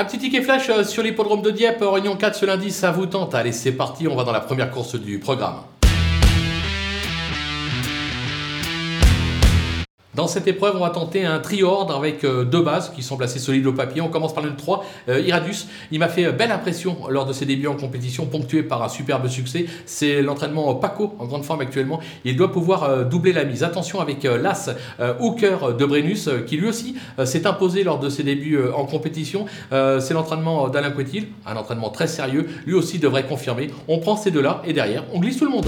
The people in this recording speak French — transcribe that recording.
Un petit ticket flash euh, sur l'hippodrome de Dieppe, Réunion 4 ce lundi, ça vous tente Allez, c'est parti, on va dans la première course du programme. Dans cette épreuve, on va tenter un tri-ordre avec euh, deux bases qui semblent assez solides au papier. On commence par le 3, euh, Iradus. Il m'a fait euh, belle impression lors de ses débuts en compétition, ponctué par un superbe succès. C'est l'entraînement Paco, en grande forme actuellement. Il doit pouvoir doubler la mise. Attention avec l'As Hooker de Brennus, qui lui aussi s'est imposé lors de ses débuts en compétition. C'est l'entraînement d'Alain Couetil, un entraînement très sérieux. Lui aussi devrait confirmer. On prend ces deux-là et derrière, on glisse tout le monde.